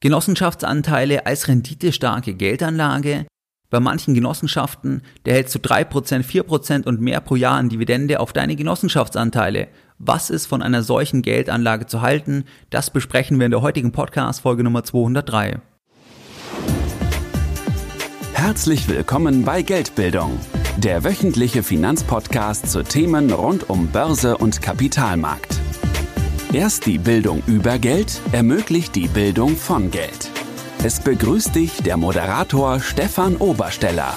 Genossenschaftsanteile als renditestarke Geldanlage. Bei manchen Genossenschaften, der hältst du 3%, 4% und mehr pro Jahr an Dividende auf deine Genossenschaftsanteile. Was ist von einer solchen Geldanlage zu halten? Das besprechen wir in der heutigen Podcast-Folge Nummer 203. Herzlich willkommen bei Geldbildung, der wöchentliche Finanzpodcast zu Themen rund um Börse und Kapitalmarkt. Erst die Bildung über Geld ermöglicht die Bildung von Geld. Es begrüßt dich der Moderator Stefan Obersteller.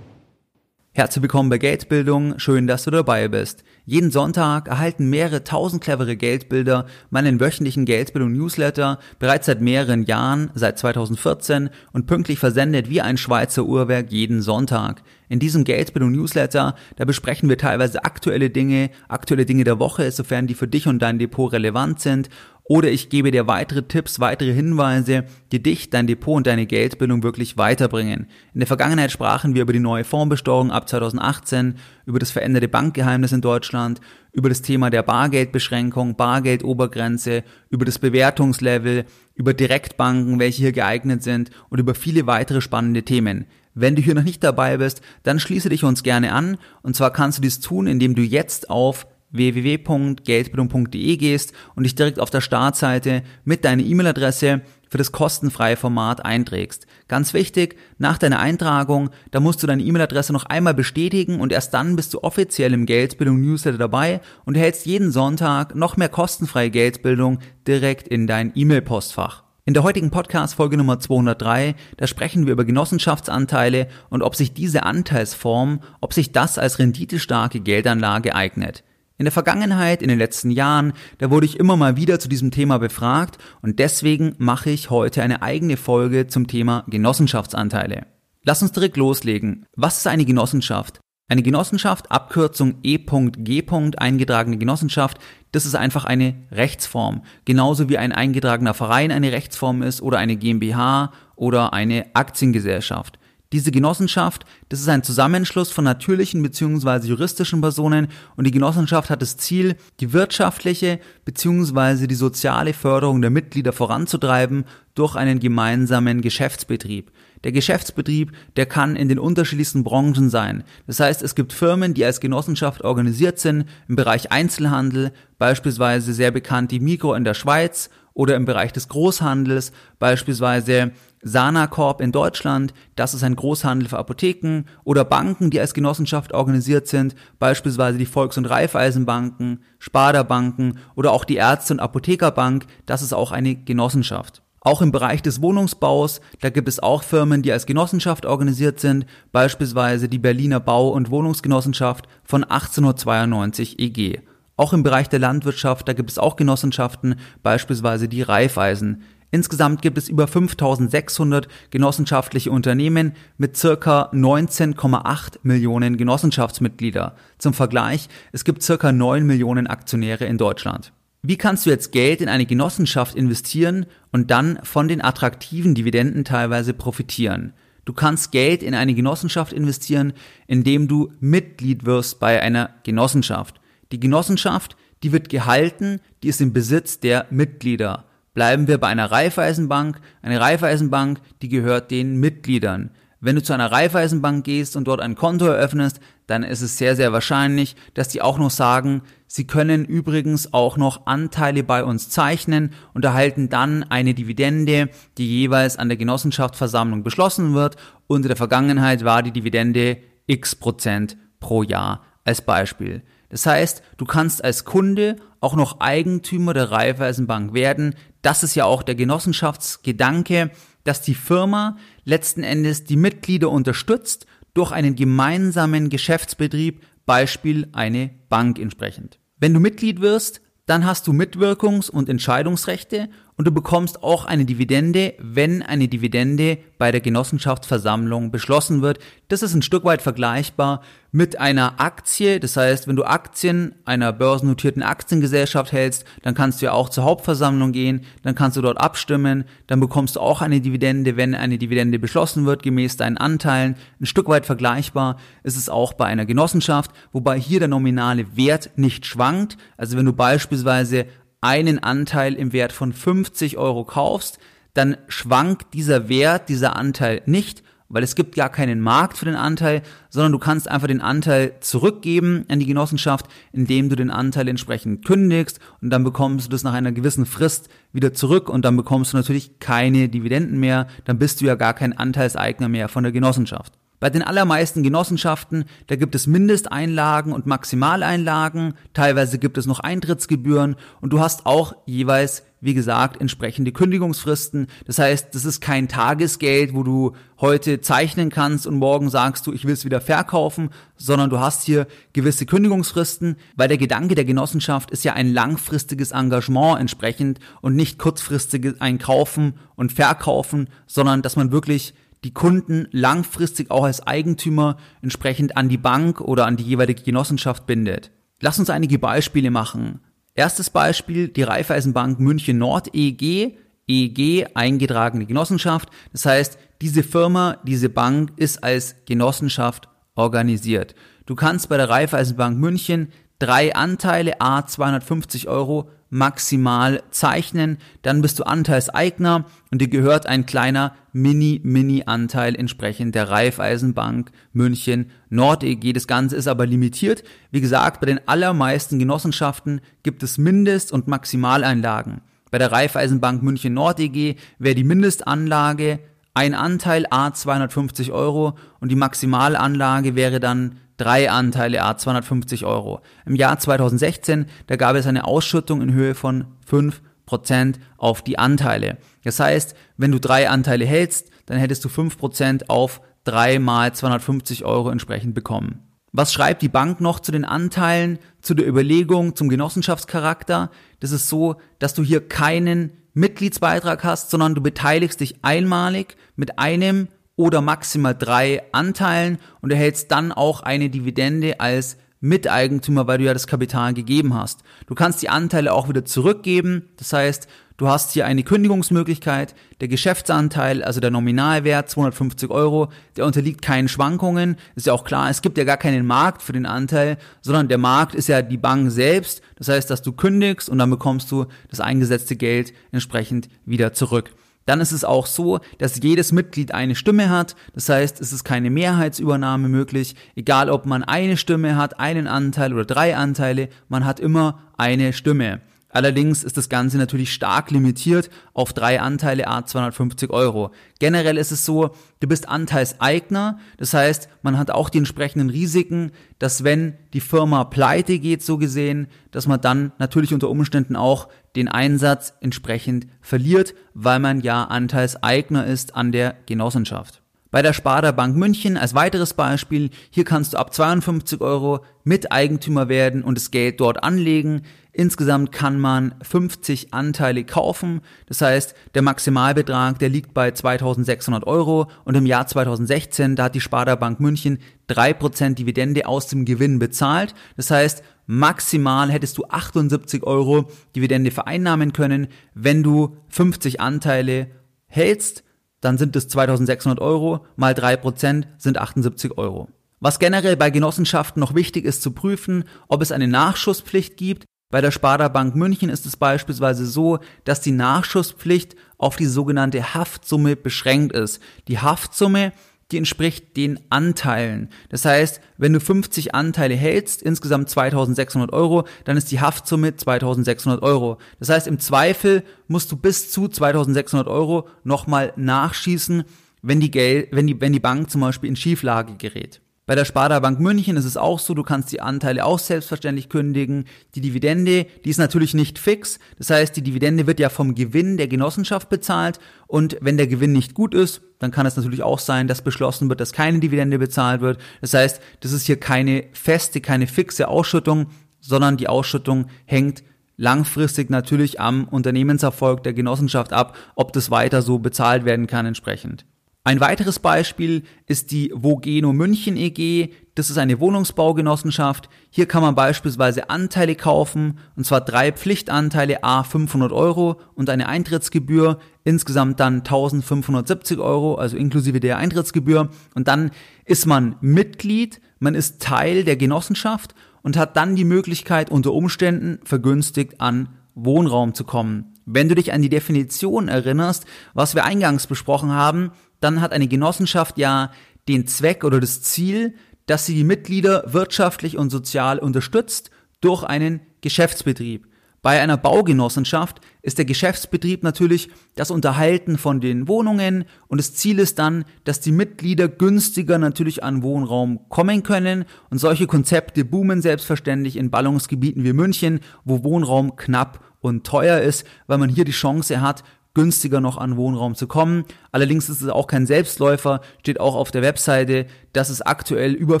Herzlich willkommen bei Geldbildung, schön, dass du dabei bist. Jeden Sonntag erhalten mehrere tausend clevere Geldbilder meinen wöchentlichen Geldbildung-Newsletter, bereits seit mehreren Jahren, seit 2014 und pünktlich versendet wie ein Schweizer Uhrwerk jeden Sonntag. In diesem Geldbildung-Newsletter, da besprechen wir teilweise aktuelle Dinge, aktuelle Dinge der Woche, sofern die für dich und dein Depot relevant sind oder ich gebe dir weitere Tipps, weitere Hinweise, die dich, dein Depot und deine Geldbildung wirklich weiterbringen. In der Vergangenheit sprachen wir über die neue Fondsbesteuerung ab 2018, über das veränderte Bankgeheimnis in Deutschland, über das Thema der Bargeldbeschränkung, Bargeldobergrenze, über das Bewertungslevel, über Direktbanken, welche hier geeignet sind und über viele weitere spannende Themen. Wenn du hier noch nicht dabei bist, dann schließe dich uns gerne an. Und zwar kannst du dies tun, indem du jetzt auf www.geldbildung.de gehst und dich direkt auf der Startseite mit deiner E-Mail-Adresse für das kostenfreie Format einträgst. Ganz wichtig, nach deiner Eintragung, da musst du deine E-Mail-Adresse noch einmal bestätigen und erst dann bist du offiziell im Geldbildung Newsletter dabei und erhältst jeden Sonntag noch mehr kostenfreie Geldbildung direkt in dein E-Mail-Postfach. In der heutigen Podcast Folge Nummer 203, da sprechen wir über Genossenschaftsanteile und ob sich diese Anteilsform, ob sich das als renditestarke Geldanlage eignet. In der Vergangenheit, in den letzten Jahren, da wurde ich immer mal wieder zu diesem Thema befragt und deswegen mache ich heute eine eigene Folge zum Thema Genossenschaftsanteile. Lass uns direkt loslegen. Was ist eine Genossenschaft? Eine Genossenschaft, Abkürzung E.G. eingetragene Genossenschaft, das ist einfach eine Rechtsform. Genauso wie ein eingetragener Verein eine Rechtsform ist oder eine GmbH oder eine Aktiengesellschaft. Diese Genossenschaft, das ist ein Zusammenschluss von natürlichen bzw. juristischen Personen und die Genossenschaft hat das Ziel, die wirtschaftliche bzw. die soziale Förderung der Mitglieder voranzutreiben durch einen gemeinsamen Geschäftsbetrieb. Der Geschäftsbetrieb, der kann in den unterschiedlichsten Branchen sein. Das heißt, es gibt Firmen, die als Genossenschaft organisiert sind im Bereich Einzelhandel, beispielsweise sehr bekannt die Mikro in der Schweiz oder im Bereich des Großhandels, beispielsweise Sana Corp in Deutschland, das ist ein Großhandel für Apotheken oder Banken, die als Genossenschaft organisiert sind, beispielsweise die Volks- und Raiffeisenbanken, Sparda-Banken oder auch die Ärzte- und Apothekerbank, das ist auch eine Genossenschaft. Auch im Bereich des Wohnungsbaus, da gibt es auch Firmen, die als Genossenschaft organisiert sind, beispielsweise die Berliner Bau- und Wohnungsgenossenschaft von 1892 EG. Auch im Bereich der Landwirtschaft, da gibt es auch Genossenschaften, beispielsweise die Raiffeisen. Insgesamt gibt es über 5600 genossenschaftliche Unternehmen mit circa 19,8 Millionen Genossenschaftsmitglieder. Zum Vergleich, es gibt circa 9 Millionen Aktionäre in Deutschland. Wie kannst du jetzt Geld in eine Genossenschaft investieren und dann von den attraktiven Dividenden teilweise profitieren? Du kannst Geld in eine Genossenschaft investieren, indem du Mitglied wirst bei einer Genossenschaft. Die Genossenschaft, die wird gehalten, die ist im Besitz der Mitglieder. Bleiben wir bei einer Raiffeisenbank. Eine Raiffeisenbank, die gehört den Mitgliedern. Wenn du zu einer Raiffeisenbank gehst und dort ein Konto eröffnest, dann ist es sehr, sehr wahrscheinlich, dass die auch noch sagen, sie können übrigens auch noch Anteile bei uns zeichnen und erhalten dann eine Dividende, die jeweils an der Genossenschaftsversammlung beschlossen wird. Und in der Vergangenheit war die Dividende x Prozent pro Jahr als Beispiel. Das heißt, du kannst als Kunde auch noch Eigentümer der Raiffeisenbank werden. Das ist ja auch der Genossenschaftsgedanke, dass die Firma letzten Endes die Mitglieder unterstützt durch einen gemeinsamen Geschäftsbetrieb, Beispiel eine Bank entsprechend. Wenn du Mitglied wirst, dann hast du Mitwirkungs- und Entscheidungsrechte und du bekommst auch eine Dividende, wenn eine Dividende bei der Genossenschaftsversammlung beschlossen wird. Das ist ein Stück weit vergleichbar mit einer Aktie. Das heißt, wenn du Aktien einer börsennotierten Aktiengesellschaft hältst, dann kannst du ja auch zur Hauptversammlung gehen, dann kannst du dort abstimmen, dann bekommst du auch eine Dividende, wenn eine Dividende beschlossen wird, gemäß deinen Anteilen. Ein Stück weit vergleichbar ist es auch bei einer Genossenschaft, wobei hier der nominale Wert nicht schwankt. Also wenn du beispielsweise einen Anteil im Wert von 50 Euro kaufst, dann schwankt dieser Wert, dieser Anteil nicht, weil es gibt gar keinen Markt für den Anteil, sondern du kannst einfach den Anteil zurückgeben an die Genossenschaft, indem du den Anteil entsprechend kündigst und dann bekommst du das nach einer gewissen Frist wieder zurück und dann bekommst du natürlich keine Dividenden mehr, dann bist du ja gar kein Anteilseigner mehr von der Genossenschaft. Bei den allermeisten Genossenschaften, da gibt es Mindesteinlagen und Maximaleinlagen, teilweise gibt es noch Eintrittsgebühren und du hast auch jeweils, wie gesagt, entsprechende Kündigungsfristen. Das heißt, das ist kein Tagesgeld, wo du heute zeichnen kannst und morgen sagst du, ich will es wieder verkaufen, sondern du hast hier gewisse Kündigungsfristen, weil der Gedanke der Genossenschaft ist ja ein langfristiges Engagement entsprechend und nicht kurzfristiges Einkaufen und Verkaufen, sondern dass man wirklich die Kunden langfristig auch als Eigentümer entsprechend an die Bank oder an die jeweilige Genossenschaft bindet. Lass uns einige Beispiele machen. Erstes Beispiel, die Raiffeisenbank München Nord EG, EG eingetragene Genossenschaft. Das heißt, diese Firma, diese Bank ist als Genossenschaft organisiert. Du kannst bei der Raiffeisenbank München drei Anteile a 250 Euro maximal zeichnen, dann bist du Anteilseigner und dir gehört ein kleiner Mini-Mini-Anteil entsprechend der Raiffeisenbank München Nord EG. Das Ganze ist aber limitiert. Wie gesagt, bei den allermeisten Genossenschaften gibt es Mindest- und Maximaleinlagen. Bei der Raiffeisenbank München Nord EG wäre die Mindestanlage ein Anteil A 250 Euro und die Maximalanlage wäre dann drei Anteile A 250 Euro. Im Jahr 2016, da gab es eine Ausschüttung in Höhe von 5% auf die Anteile. Das heißt, wenn du drei Anteile hältst, dann hättest du 5% auf 3 mal 250 Euro entsprechend bekommen. Was schreibt die Bank noch zu den Anteilen, zu der Überlegung, zum Genossenschaftscharakter? Das ist so, dass du hier keinen Mitgliedsbeitrag hast, sondern du beteiligst dich einmalig mit einem oder maximal drei Anteilen und erhältst dann auch eine Dividende als Miteigentümer, weil du ja das Kapital gegeben hast. Du kannst die Anteile auch wieder zurückgeben. Das heißt, du hast hier eine Kündigungsmöglichkeit. Der Geschäftsanteil, also der Nominalwert, 250 Euro, der unterliegt keinen Schwankungen. Ist ja auch klar, es gibt ja gar keinen Markt für den Anteil, sondern der Markt ist ja die Bank selbst. Das heißt, dass du kündigst und dann bekommst du das eingesetzte Geld entsprechend wieder zurück. Dann ist es auch so, dass jedes Mitglied eine Stimme hat. Das heißt, es ist keine Mehrheitsübernahme möglich. Egal, ob man eine Stimme hat, einen Anteil oder drei Anteile, man hat immer eine Stimme. Allerdings ist das Ganze natürlich stark limitiert auf drei Anteile a 250 Euro. Generell ist es so, du bist Anteilseigner, das heißt, man hat auch die entsprechenden Risiken, dass wenn die Firma pleite geht, so gesehen, dass man dann natürlich unter Umständen auch den Einsatz entsprechend verliert, weil man ja Anteilseigner ist an der Genossenschaft. Bei der Sparda Bank München als weiteres Beispiel, hier kannst du ab 52 Euro Miteigentümer werden und das Geld dort anlegen. Insgesamt kann man 50 Anteile kaufen. Das heißt, der Maximalbetrag, der liegt bei 2600 Euro und im Jahr 2016, da hat die Sparda Bank München 3% Dividende aus dem Gewinn bezahlt. Das heißt, maximal hättest du 78 Euro Dividende vereinnahmen können, wenn du 50 Anteile hältst dann sind es 2600 Euro, mal 3% sind 78 Euro. Was generell bei Genossenschaften noch wichtig ist zu prüfen, ob es eine Nachschusspflicht gibt. Bei der Sparda Bank München ist es beispielsweise so, dass die Nachschusspflicht auf die sogenannte Haftsumme beschränkt ist. Die Haftsumme die entspricht den Anteilen. Das heißt, wenn du 50 Anteile hältst, insgesamt 2600 Euro, dann ist die Haftsumme 2600 Euro. Das heißt, im Zweifel musst du bis zu 2600 Euro nochmal nachschießen, wenn die, Geld, wenn, die, wenn die Bank zum Beispiel in Schieflage gerät. Bei der Sparda Bank München ist es auch so, du kannst die Anteile auch selbstverständlich kündigen. Die Dividende, die ist natürlich nicht fix. Das heißt, die Dividende wird ja vom Gewinn der Genossenschaft bezahlt. Und wenn der Gewinn nicht gut ist, dann kann es natürlich auch sein, dass beschlossen wird, dass keine Dividende bezahlt wird. Das heißt, das ist hier keine feste, keine fixe Ausschüttung, sondern die Ausschüttung hängt langfristig natürlich am Unternehmenserfolg der Genossenschaft ab, ob das weiter so bezahlt werden kann entsprechend. Ein weiteres Beispiel ist die Vogeno München EG. Das ist eine Wohnungsbaugenossenschaft. Hier kann man beispielsweise Anteile kaufen, und zwar drei Pflichtanteile a 500 Euro und eine Eintrittsgebühr, insgesamt dann 1570 Euro, also inklusive der Eintrittsgebühr. Und dann ist man Mitglied, man ist Teil der Genossenschaft und hat dann die Möglichkeit, unter Umständen vergünstigt an Wohnraum zu kommen. Wenn du dich an die Definition erinnerst, was wir eingangs besprochen haben, dann hat eine Genossenschaft ja den Zweck oder das Ziel, dass sie die Mitglieder wirtschaftlich und sozial unterstützt durch einen Geschäftsbetrieb. Bei einer Baugenossenschaft ist der Geschäftsbetrieb natürlich das Unterhalten von den Wohnungen und das Ziel ist dann, dass die Mitglieder günstiger natürlich an Wohnraum kommen können und solche Konzepte boomen selbstverständlich in Ballungsgebieten wie München, wo Wohnraum knapp und teuer ist, weil man hier die Chance hat, günstiger noch an Wohnraum zu kommen. Allerdings ist es auch kein Selbstläufer, steht auch auf der Webseite, dass es aktuell über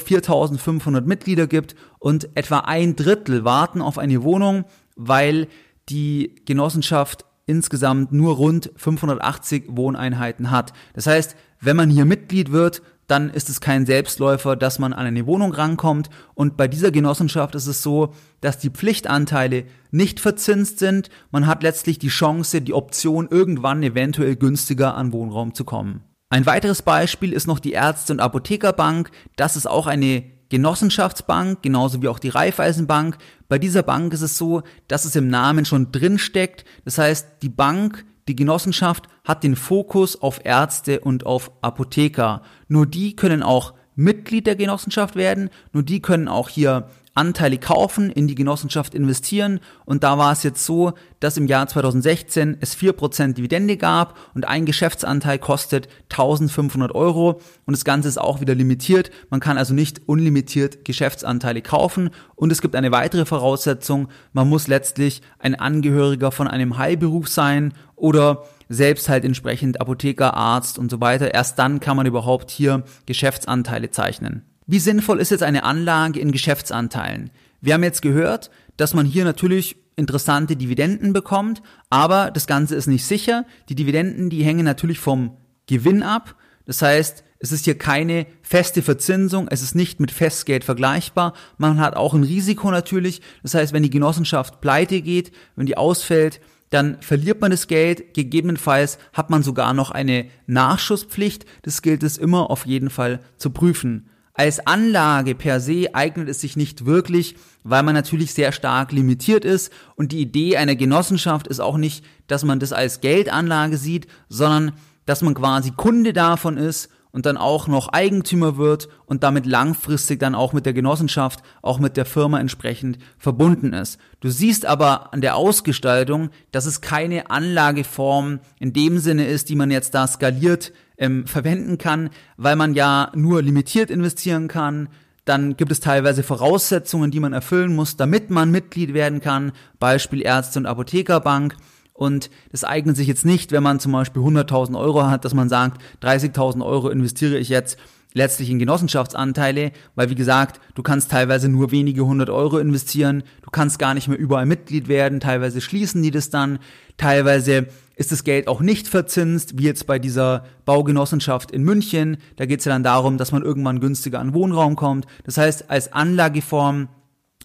4500 Mitglieder gibt und etwa ein Drittel warten auf eine Wohnung, weil die Genossenschaft insgesamt nur rund 580 Wohneinheiten hat. Das heißt, wenn man hier Mitglied wird, dann ist es kein Selbstläufer, dass man an eine Wohnung rankommt. Und bei dieser Genossenschaft ist es so, dass die Pflichtanteile nicht verzinst sind. Man hat letztlich die Chance, die Option, irgendwann eventuell günstiger an Wohnraum zu kommen. Ein weiteres Beispiel ist noch die Ärzte- und Apothekerbank. Das ist auch eine Genossenschaftsbank, genauso wie auch die Raiffeisenbank. Bei dieser Bank ist es so, dass es im Namen schon drin steckt. Das heißt, die Bank die Genossenschaft hat den Fokus auf Ärzte und auf Apotheker. Nur die können auch Mitglied der Genossenschaft werden, nur die können auch hier Anteile kaufen, in die Genossenschaft investieren. Und da war es jetzt so, dass im Jahr 2016 es 4% Dividende gab und ein Geschäftsanteil kostet 1500 Euro. Und das Ganze ist auch wieder limitiert. Man kann also nicht unlimitiert Geschäftsanteile kaufen. Und es gibt eine weitere Voraussetzung. Man muss letztlich ein Angehöriger von einem Heilberuf sein oder selbst halt entsprechend Apotheker, Arzt und so weiter. Erst dann kann man überhaupt hier Geschäftsanteile zeichnen. Wie sinnvoll ist jetzt eine Anlage in Geschäftsanteilen? Wir haben jetzt gehört, dass man hier natürlich interessante Dividenden bekommt, aber das Ganze ist nicht sicher. Die Dividenden, die hängen natürlich vom Gewinn ab. Das heißt, es ist hier keine feste Verzinsung, es ist nicht mit Festgeld vergleichbar. Man hat auch ein Risiko natürlich. Das heißt, wenn die Genossenschaft pleite geht, wenn die ausfällt, dann verliert man das Geld. Gegebenenfalls hat man sogar noch eine Nachschusspflicht. Das gilt es immer auf jeden Fall zu prüfen. Als Anlage per se eignet es sich nicht wirklich, weil man natürlich sehr stark limitiert ist und die Idee einer Genossenschaft ist auch nicht, dass man das als Geldanlage sieht, sondern dass man quasi Kunde davon ist und dann auch noch Eigentümer wird und damit langfristig dann auch mit der Genossenschaft, auch mit der Firma entsprechend verbunden ist. Du siehst aber an der Ausgestaltung, dass es keine Anlageform in dem Sinne ist, die man jetzt da skaliert ähm, verwenden kann, weil man ja nur limitiert investieren kann. Dann gibt es teilweise Voraussetzungen, die man erfüllen muss, damit man Mitglied werden kann. Beispiel Ärzte- und Apothekerbank. Und das eignet sich jetzt nicht, wenn man zum Beispiel 100.000 Euro hat, dass man sagt, 30.000 Euro investiere ich jetzt letztlich in Genossenschaftsanteile, weil wie gesagt, du kannst teilweise nur wenige hundert Euro investieren, du kannst gar nicht mehr überall Mitglied werden, teilweise schließen die das dann, teilweise ist das Geld auch nicht verzinst, wie jetzt bei dieser Baugenossenschaft in München, da geht es ja dann darum, dass man irgendwann günstiger an Wohnraum kommt. Das heißt, als Anlageform,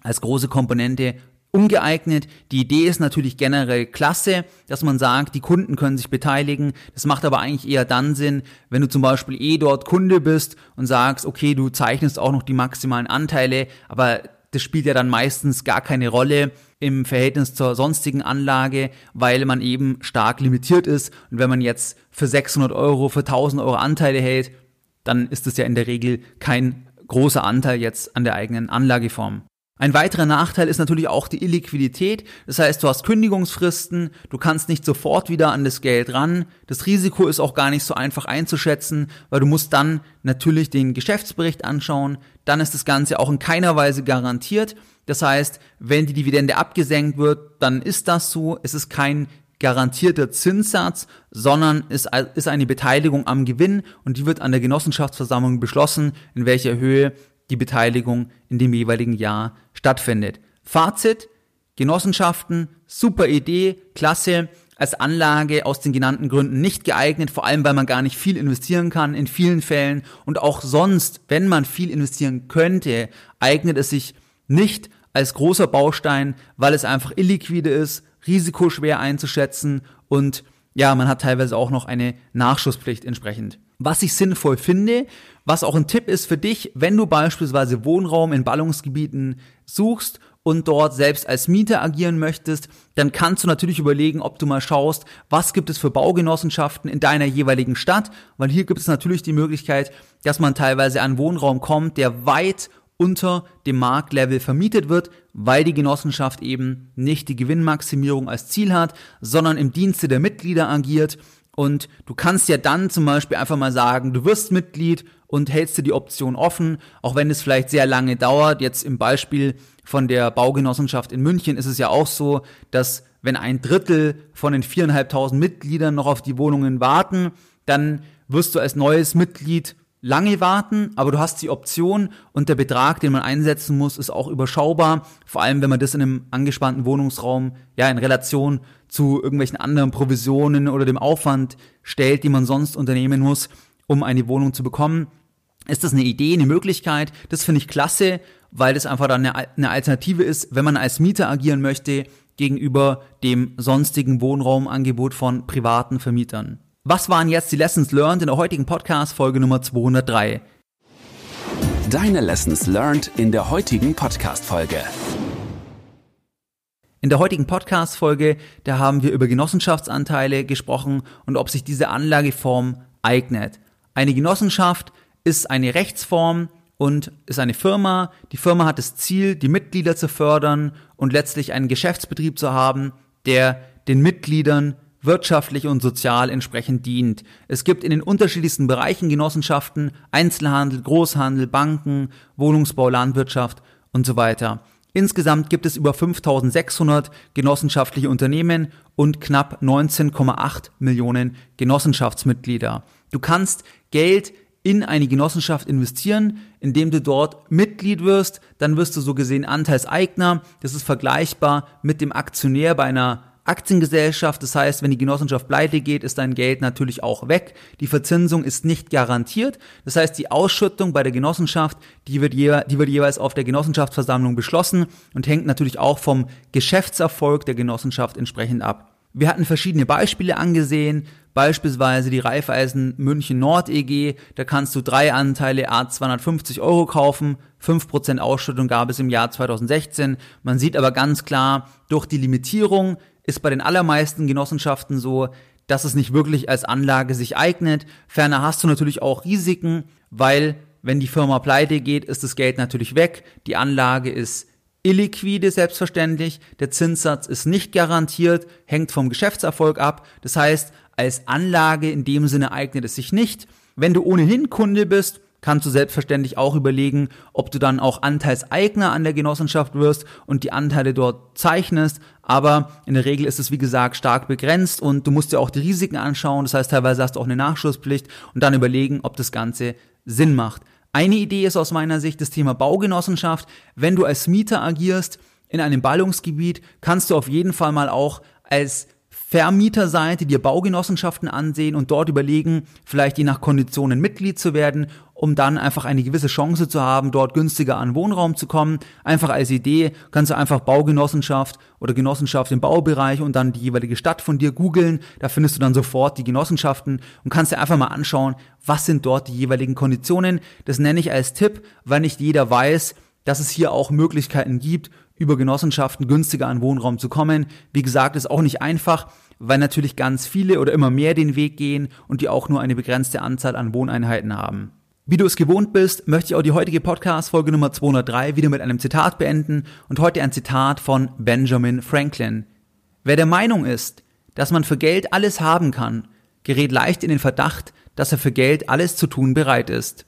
als große Komponente ungeeignet. Die Idee ist natürlich generell klasse, dass man sagt, die Kunden können sich beteiligen. Das macht aber eigentlich eher dann Sinn, wenn du zum Beispiel eh dort Kunde bist und sagst, okay, du zeichnest auch noch die maximalen Anteile, aber das spielt ja dann meistens gar keine Rolle im Verhältnis zur sonstigen Anlage, weil man eben stark limitiert ist. Und wenn man jetzt für 600 Euro, für 1000 Euro Anteile hält, dann ist das ja in der Regel kein großer Anteil jetzt an der eigenen Anlageform. Ein weiterer Nachteil ist natürlich auch die Illiquidität. Das heißt, du hast Kündigungsfristen, du kannst nicht sofort wieder an das Geld ran. Das Risiko ist auch gar nicht so einfach einzuschätzen, weil du musst dann natürlich den Geschäftsbericht anschauen. Dann ist das Ganze auch in keiner Weise garantiert. Das heißt, wenn die Dividende abgesenkt wird, dann ist das so. Es ist kein garantierter Zinssatz, sondern ist, ist eine Beteiligung am Gewinn und die wird an der Genossenschaftsversammlung beschlossen, in welcher Höhe die Beteiligung in dem jeweiligen Jahr stattfindet. Fazit, Genossenschaften, super Idee, klasse, als Anlage aus den genannten Gründen nicht geeignet, vor allem weil man gar nicht viel investieren kann in vielen Fällen und auch sonst, wenn man viel investieren könnte, eignet es sich nicht als großer Baustein, weil es einfach illiquide ist, risikoschwer einzuschätzen und ja, man hat teilweise auch noch eine Nachschusspflicht entsprechend. Was ich sinnvoll finde, was auch ein Tipp ist für dich, wenn du beispielsweise Wohnraum in Ballungsgebieten suchst und dort selbst als Mieter agieren möchtest, dann kannst du natürlich überlegen, ob du mal schaust, was gibt es für Baugenossenschaften in deiner jeweiligen Stadt, weil hier gibt es natürlich die Möglichkeit, dass man teilweise an Wohnraum kommt, der weit unter dem Marktlevel vermietet wird, weil die Genossenschaft eben nicht die Gewinnmaximierung als Ziel hat, sondern im Dienste der Mitglieder agiert. Und du kannst ja dann zum Beispiel einfach mal sagen, du wirst Mitglied und hältst dir die Option offen, auch wenn es vielleicht sehr lange dauert. Jetzt im Beispiel von der Baugenossenschaft in München ist es ja auch so, dass wenn ein Drittel von den viereinhalbtausend Mitgliedern noch auf die Wohnungen warten, dann wirst du als neues Mitglied lange warten, aber du hast die Option und der Betrag, den man einsetzen muss, ist auch überschaubar. Vor allem, wenn man das in einem angespannten Wohnungsraum ja in Relation zu irgendwelchen anderen Provisionen oder dem Aufwand stellt, die man sonst unternehmen muss, um eine Wohnung zu bekommen. Ist das eine Idee, eine Möglichkeit? Das finde ich klasse, weil das einfach dann eine Alternative ist, wenn man als Mieter agieren möchte gegenüber dem sonstigen Wohnraumangebot von privaten Vermietern. Was waren jetzt die Lessons learned in der heutigen Podcast Folge Nummer 203? Deine Lessons learned in der heutigen Podcast Folge. In der heutigen Podcast Folge, da haben wir über Genossenschaftsanteile gesprochen und ob sich diese Anlageform eignet. Eine Genossenschaft ist eine Rechtsform und ist eine Firma. Die Firma hat das Ziel, die Mitglieder zu fördern und letztlich einen Geschäftsbetrieb zu haben, der den Mitgliedern wirtschaftlich und sozial entsprechend dient. Es gibt in den unterschiedlichsten Bereichen Genossenschaften, Einzelhandel, Großhandel, Banken, Wohnungsbau, Landwirtschaft und so weiter. Insgesamt gibt es über 5600 genossenschaftliche Unternehmen und knapp 19,8 Millionen Genossenschaftsmitglieder. Du kannst Geld in eine Genossenschaft investieren, indem du dort Mitglied wirst, dann wirst du so gesehen Anteilseigner. Das ist vergleichbar mit dem Aktionär bei einer Aktiengesellschaft, das heißt, wenn die Genossenschaft pleite geht, ist dein Geld natürlich auch weg. Die Verzinsung ist nicht garantiert. Das heißt, die Ausschüttung bei der Genossenschaft, die wird, je, die wird jeweils auf der Genossenschaftsversammlung beschlossen und hängt natürlich auch vom Geschäftserfolg der Genossenschaft entsprechend ab. Wir hatten verschiedene Beispiele angesehen, beispielsweise die Raiffeisen München Nord EG, da kannst du drei Anteile A 250 Euro kaufen, 5% Ausschüttung gab es im Jahr 2016. Man sieht aber ganz klar, durch die Limitierung ist bei den allermeisten Genossenschaften so, dass es nicht wirklich als Anlage sich eignet. Ferner hast du natürlich auch Risiken, weil wenn die Firma pleite geht, ist das Geld natürlich weg. Die Anlage ist illiquide selbstverständlich. Der Zinssatz ist nicht garantiert, hängt vom Geschäftserfolg ab. Das heißt, als Anlage in dem Sinne eignet es sich nicht. Wenn du ohnehin Kunde bist, kannst du selbstverständlich auch überlegen, ob du dann auch Anteilseigner an der Genossenschaft wirst und die Anteile dort zeichnest. Aber in der Regel ist es, wie gesagt, stark begrenzt und du musst dir auch die Risiken anschauen. Das heißt, teilweise hast du auch eine Nachschusspflicht und dann überlegen, ob das Ganze Sinn macht. Eine Idee ist aus meiner Sicht das Thema Baugenossenschaft. Wenn du als Mieter agierst in einem Ballungsgebiet, kannst du auf jeden Fall mal auch als Vermieterseite dir Baugenossenschaften ansehen und dort überlegen, vielleicht je nach Konditionen Mitglied zu werden um dann einfach eine gewisse Chance zu haben, dort günstiger an Wohnraum zu kommen. Einfach als Idee kannst du einfach Baugenossenschaft oder Genossenschaft im Baubereich und dann die jeweilige Stadt von dir googeln. Da findest du dann sofort die Genossenschaften und kannst dir einfach mal anschauen, was sind dort die jeweiligen Konditionen. Das nenne ich als Tipp, weil nicht jeder weiß, dass es hier auch Möglichkeiten gibt, über Genossenschaften günstiger an Wohnraum zu kommen. Wie gesagt, ist auch nicht einfach, weil natürlich ganz viele oder immer mehr den Weg gehen und die auch nur eine begrenzte Anzahl an Wohneinheiten haben. Wie du es gewohnt bist, möchte ich auch die heutige Podcast-Folge Nummer 203 wieder mit einem Zitat beenden und heute ein Zitat von Benjamin Franklin. Wer der Meinung ist, dass man für Geld alles haben kann, gerät leicht in den Verdacht, dass er für Geld alles zu tun bereit ist.